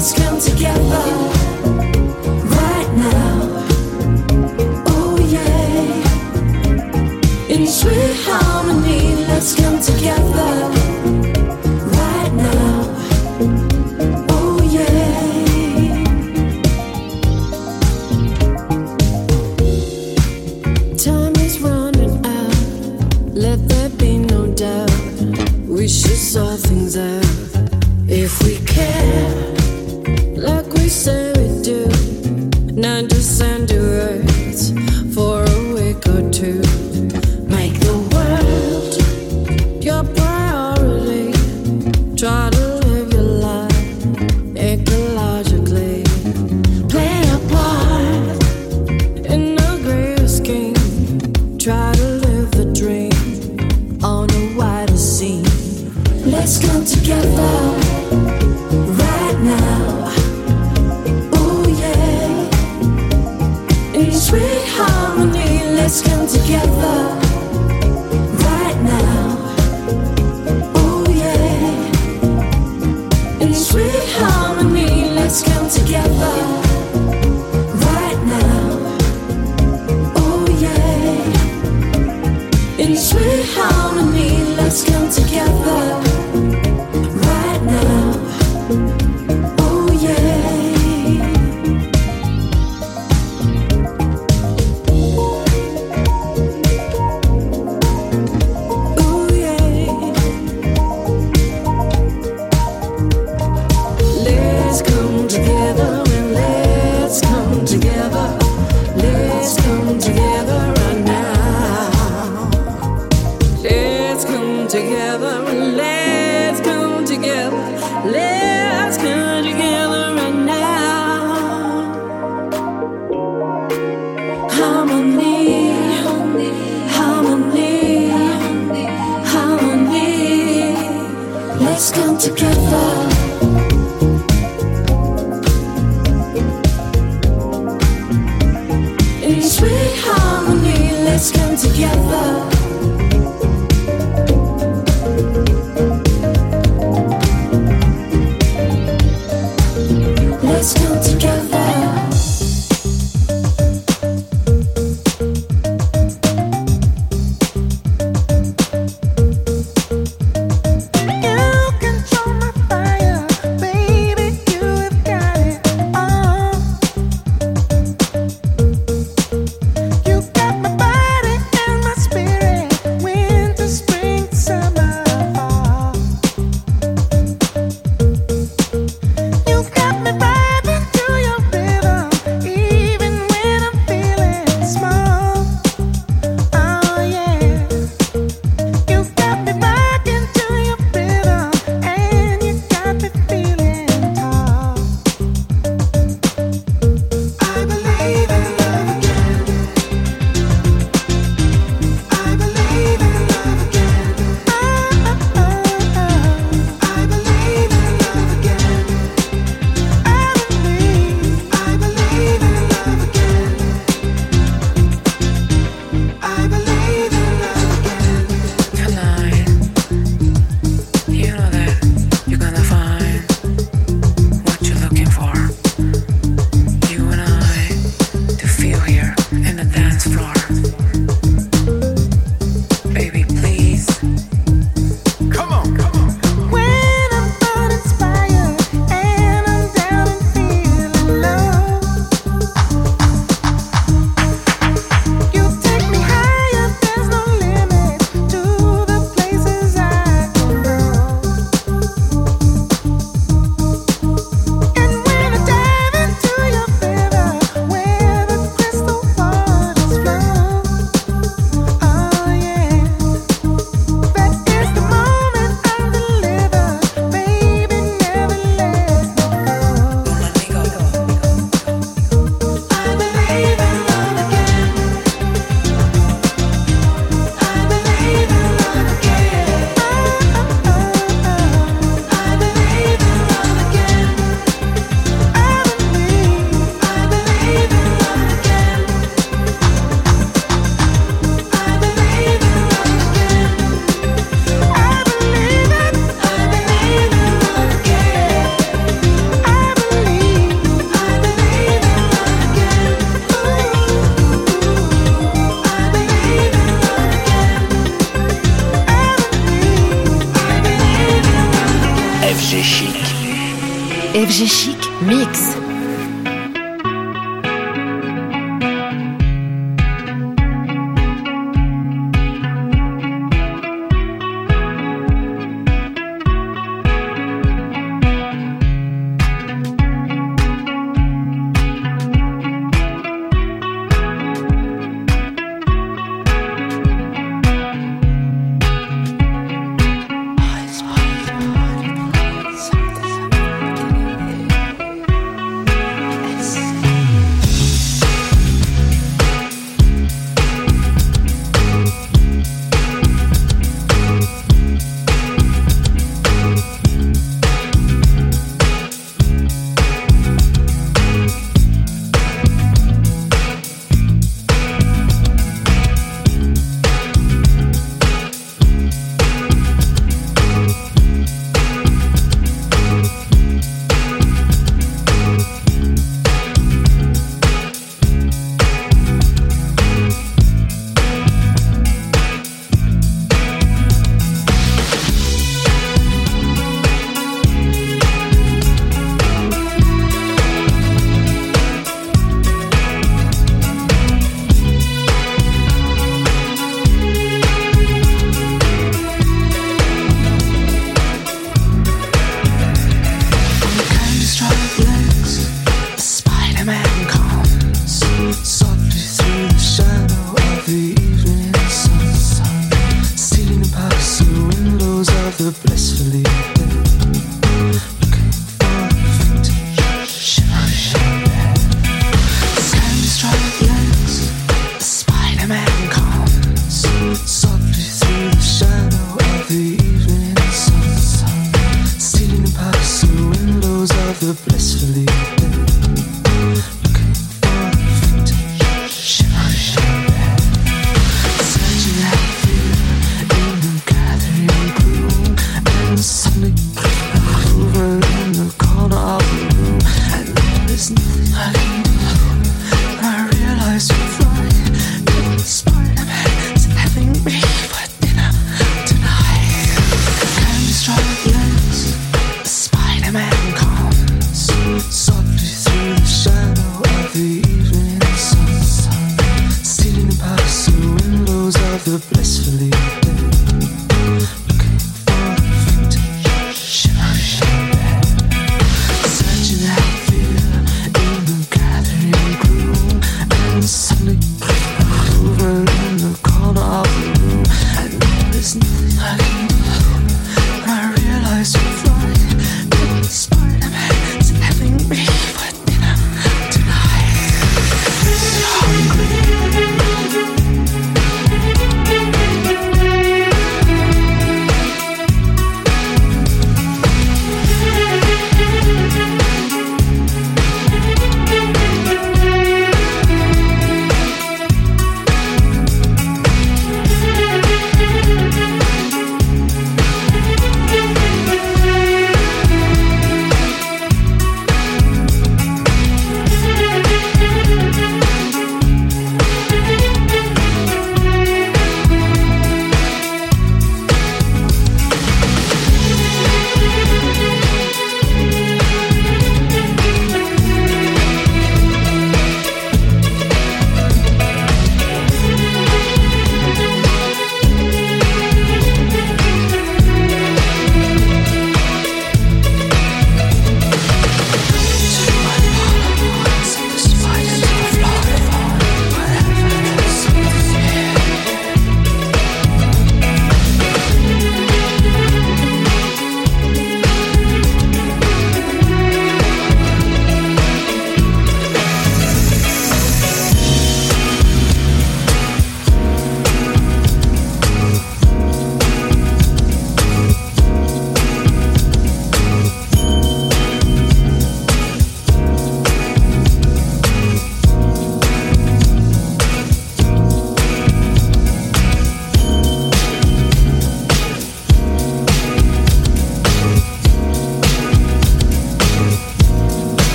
spirit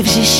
невзі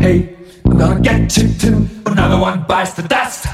Hey, I'm gonna get you too. Another one bites the dust.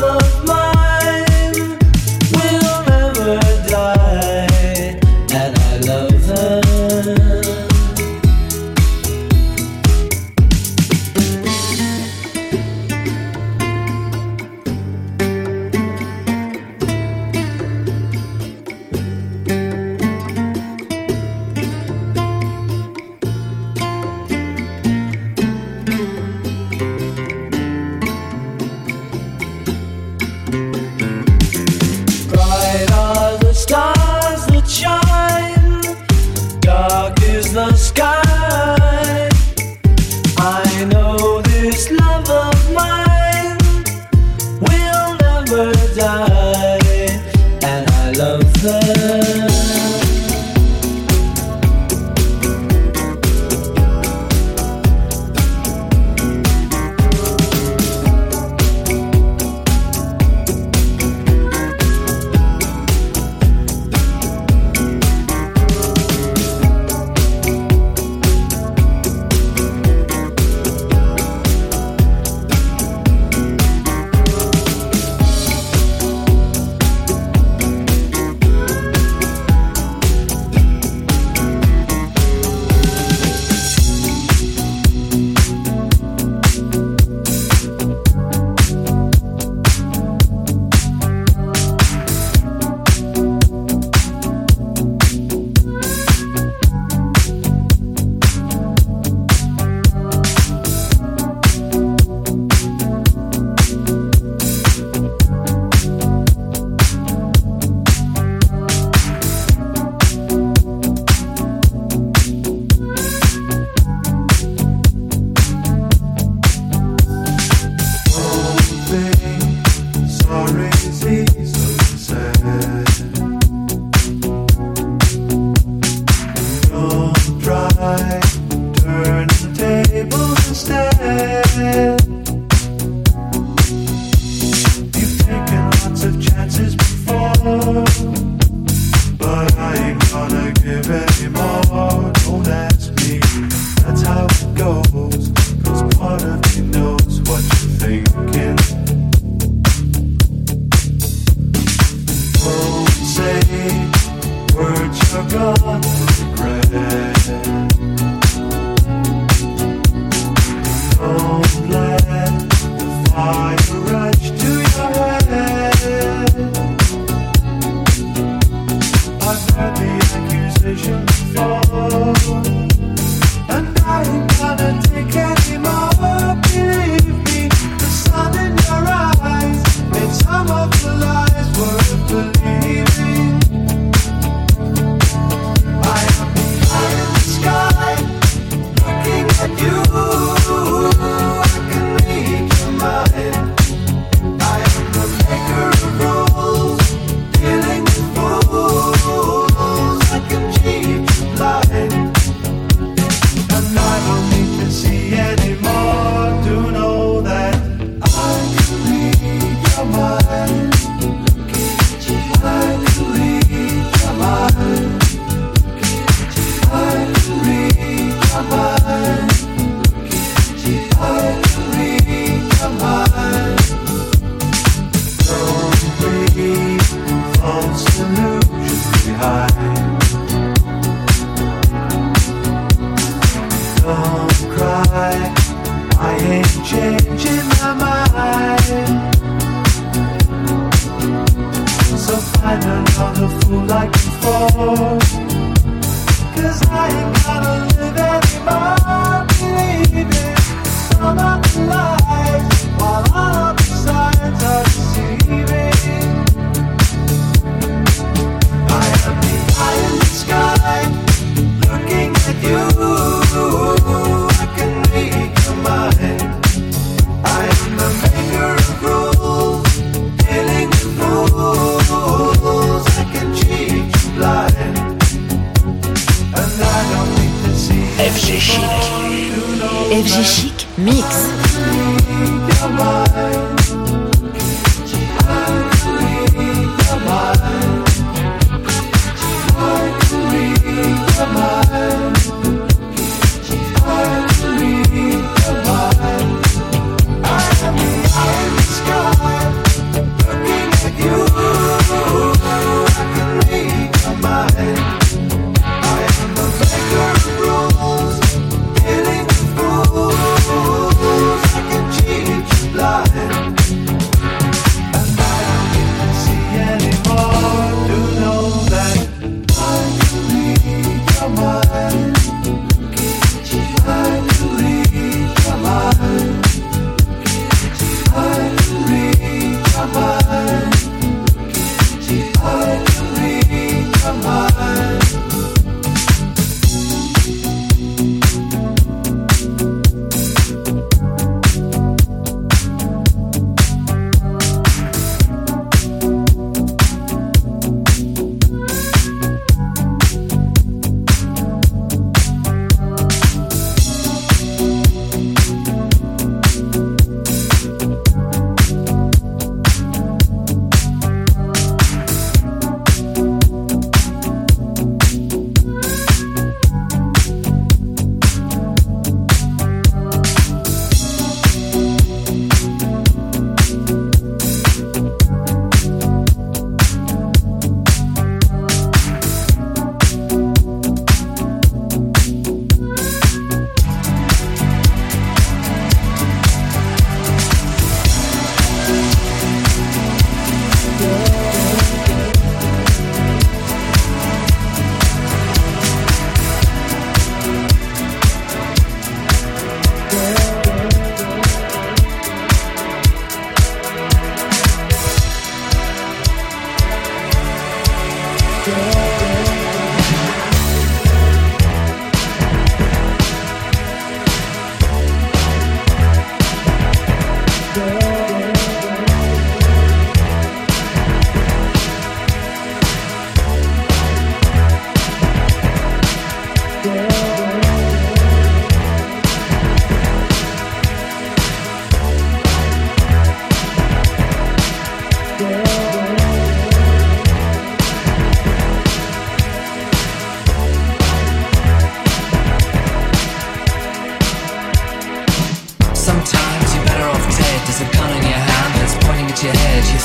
love.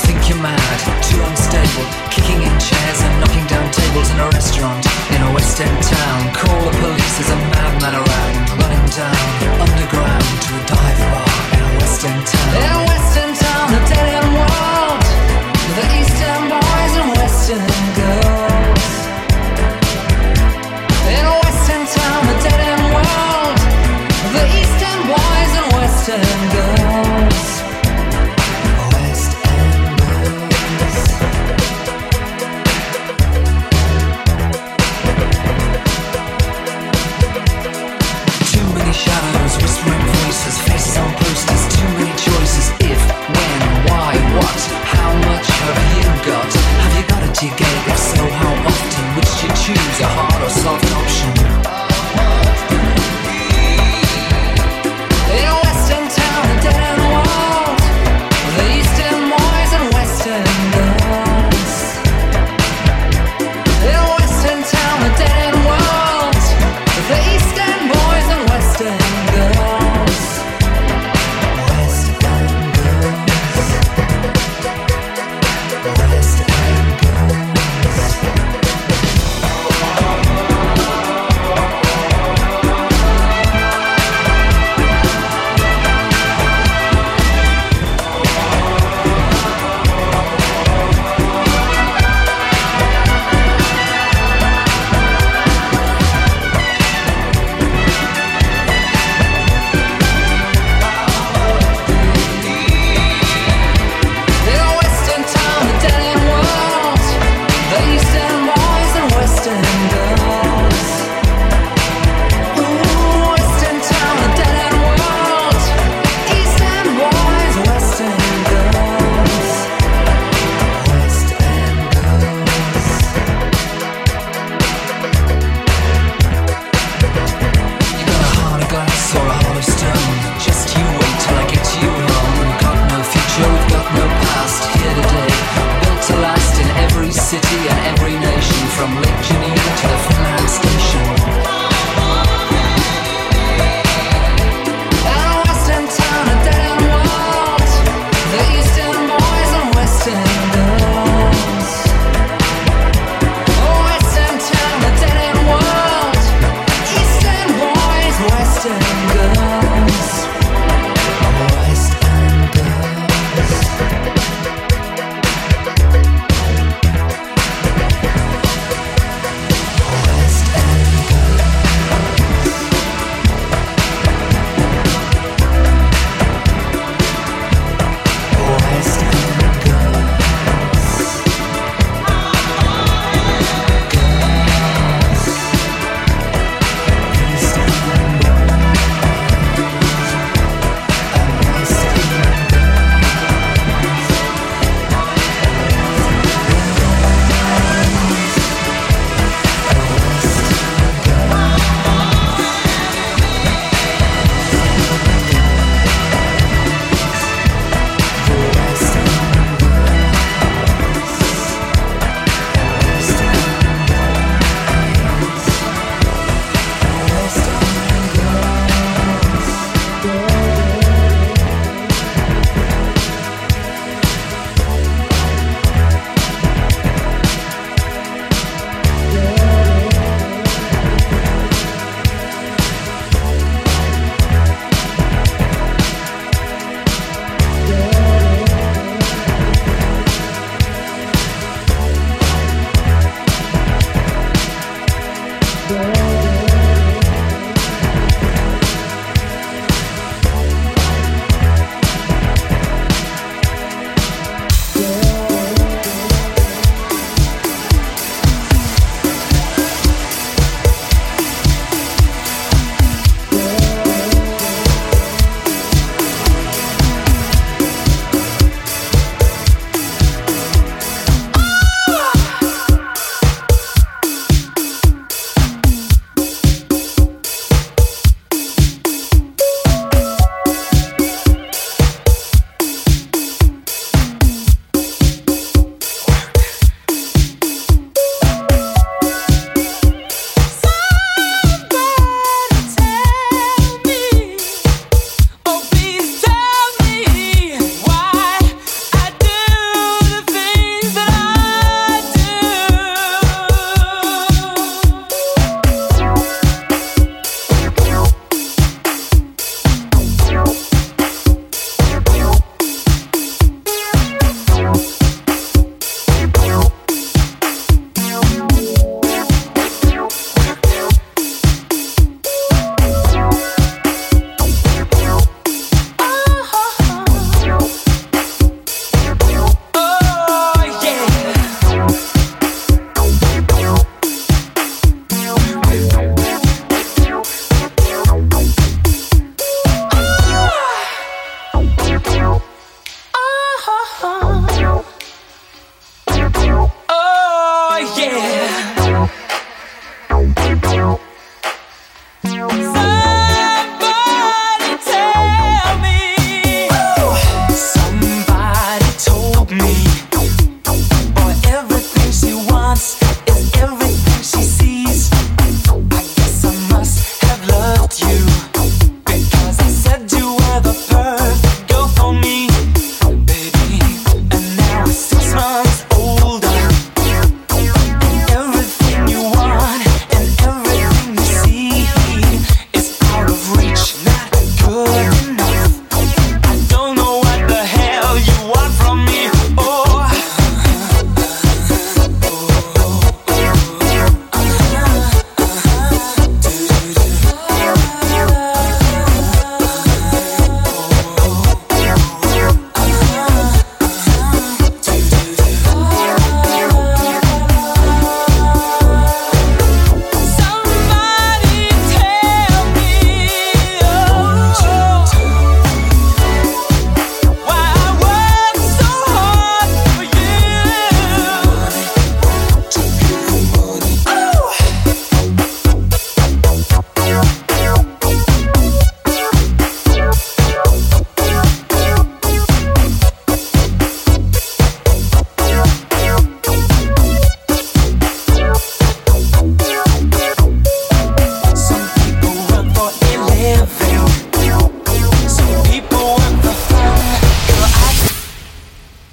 Think you might